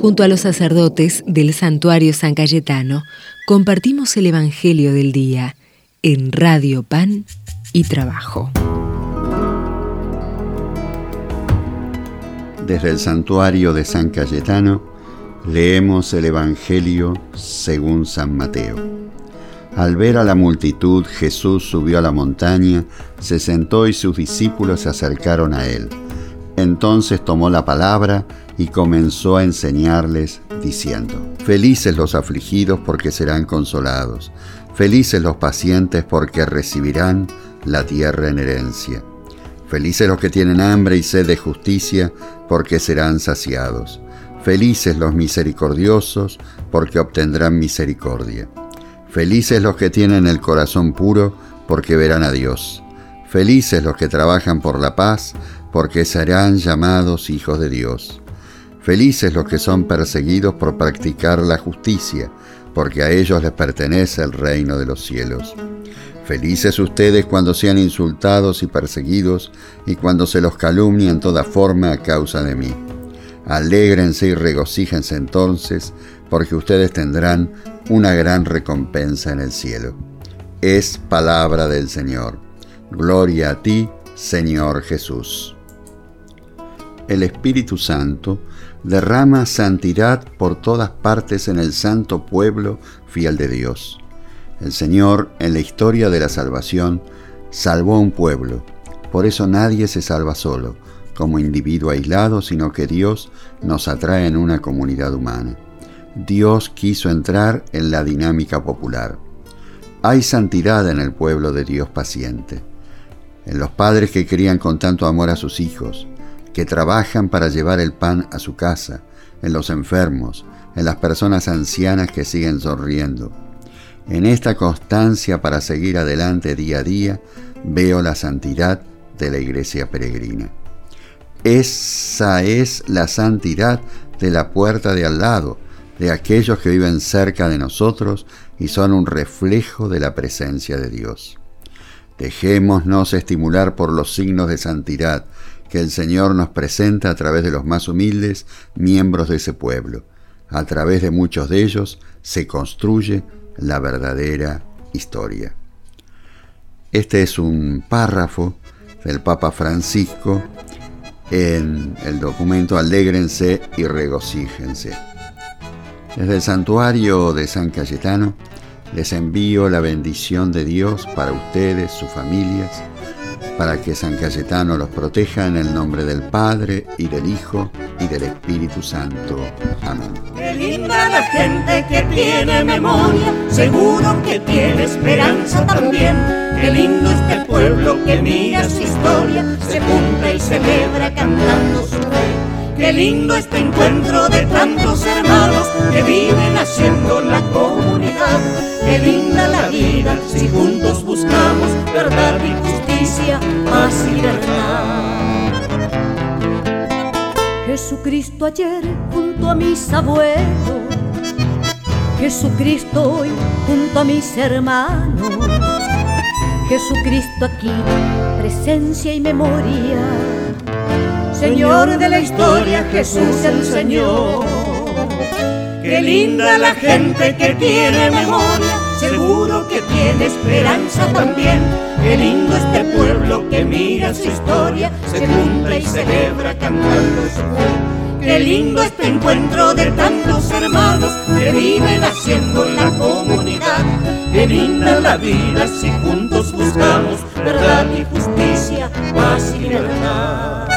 Junto a los sacerdotes del santuario San Cayetano, compartimos el Evangelio del Día en Radio Pan y Trabajo. Desde el santuario de San Cayetano leemos el Evangelio según San Mateo. Al ver a la multitud, Jesús subió a la montaña, se sentó y sus discípulos se acercaron a él. Entonces tomó la palabra y comenzó a enseñarles, diciendo, Felices los afligidos porque serán consolados, felices los pacientes porque recibirán la tierra en herencia, felices los que tienen hambre y sed de justicia porque serán saciados, felices los misericordiosos porque obtendrán misericordia, felices los que tienen el corazón puro porque verán a Dios, felices los que trabajan por la paz porque serán llamados hijos de Dios. Felices los que son perseguidos por practicar la justicia, porque a ellos les pertenece el reino de los cielos. Felices ustedes cuando sean insultados y perseguidos y cuando se los calumnie en toda forma a causa de mí. Alégrense y regocíjense entonces, porque ustedes tendrán una gran recompensa en el cielo. Es palabra del Señor. Gloria a ti, Señor Jesús. El Espíritu Santo derrama santidad por todas partes en el santo pueblo fiel de Dios. El Señor, en la historia de la salvación, salvó a un pueblo. Por eso nadie se salva solo, como individuo aislado, sino que Dios nos atrae en una comunidad humana. Dios quiso entrar en la dinámica popular. Hay santidad en el pueblo de Dios paciente, en los padres que crían con tanto amor a sus hijos, que trabajan para llevar el pan a su casa, en los enfermos, en las personas ancianas que siguen sonriendo. En esta constancia para seguir adelante día a día, veo la santidad de la iglesia peregrina. Esa es la santidad de la puerta de al lado, de aquellos que viven cerca de nosotros y son un reflejo de la presencia de Dios. Dejémonos estimular por los signos de santidad que el Señor nos presenta a través de los más humildes miembros de ese pueblo. A través de muchos de ellos se construye la verdadera historia. Este es un párrafo del Papa Francisco en el documento Alégrense y regocíjense. Desde el santuario de San Cayetano les envío la bendición de Dios para ustedes, sus familias, para que San Cayetano los proteja en el nombre del Padre y del Hijo y del Espíritu Santo. Amén. Qué linda la gente que tiene memoria, seguro que tiene esperanza también. Qué lindo este pueblo que mira su historia, se junta y celebra cantando su fe. Qué lindo este encuentro de tantos hermanos que viven haciendo la comunidad. Qué linda la vida si juntos buscamos verdad y justicia, paz y. Jesucristo ayer junto a mis abuelos, Jesucristo hoy junto a mis hermanos, Jesucristo aquí, presencia y memoria. Señor de la historia, Jesús el Señor. Qué linda la gente que tiene memoria, seguro que tiene esperanza también. Qué lindo este pueblo que mira su historia, se junta y celebra cantando su fe. Qué lindo este encuentro de tantos hermanos que viven haciendo la comunidad. Qué linda la vida si juntos buscamos verdad y justicia, paz y verdad.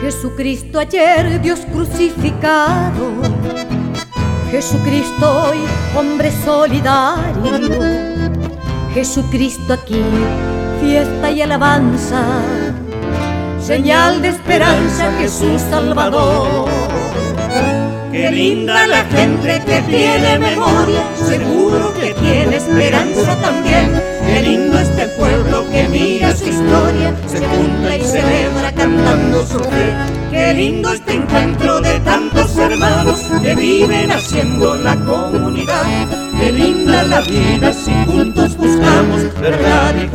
Jesucristo ayer, Dios crucificado. Jesucristo hoy, hombre solidario. Jesucristo aquí, fiesta y alabanza. Señal de esperanza, Jesús Salvador. Qué linda la gente que tiene memoria, seguro que tiene esperanza también. Qué lindo este pueblo que mira su historia, se junta y celebra cantando su fe. Qué lindo este encuentro de tantos hermanos que viven haciendo la comunidad. Qué linda la vida si juntos buscamos verdad y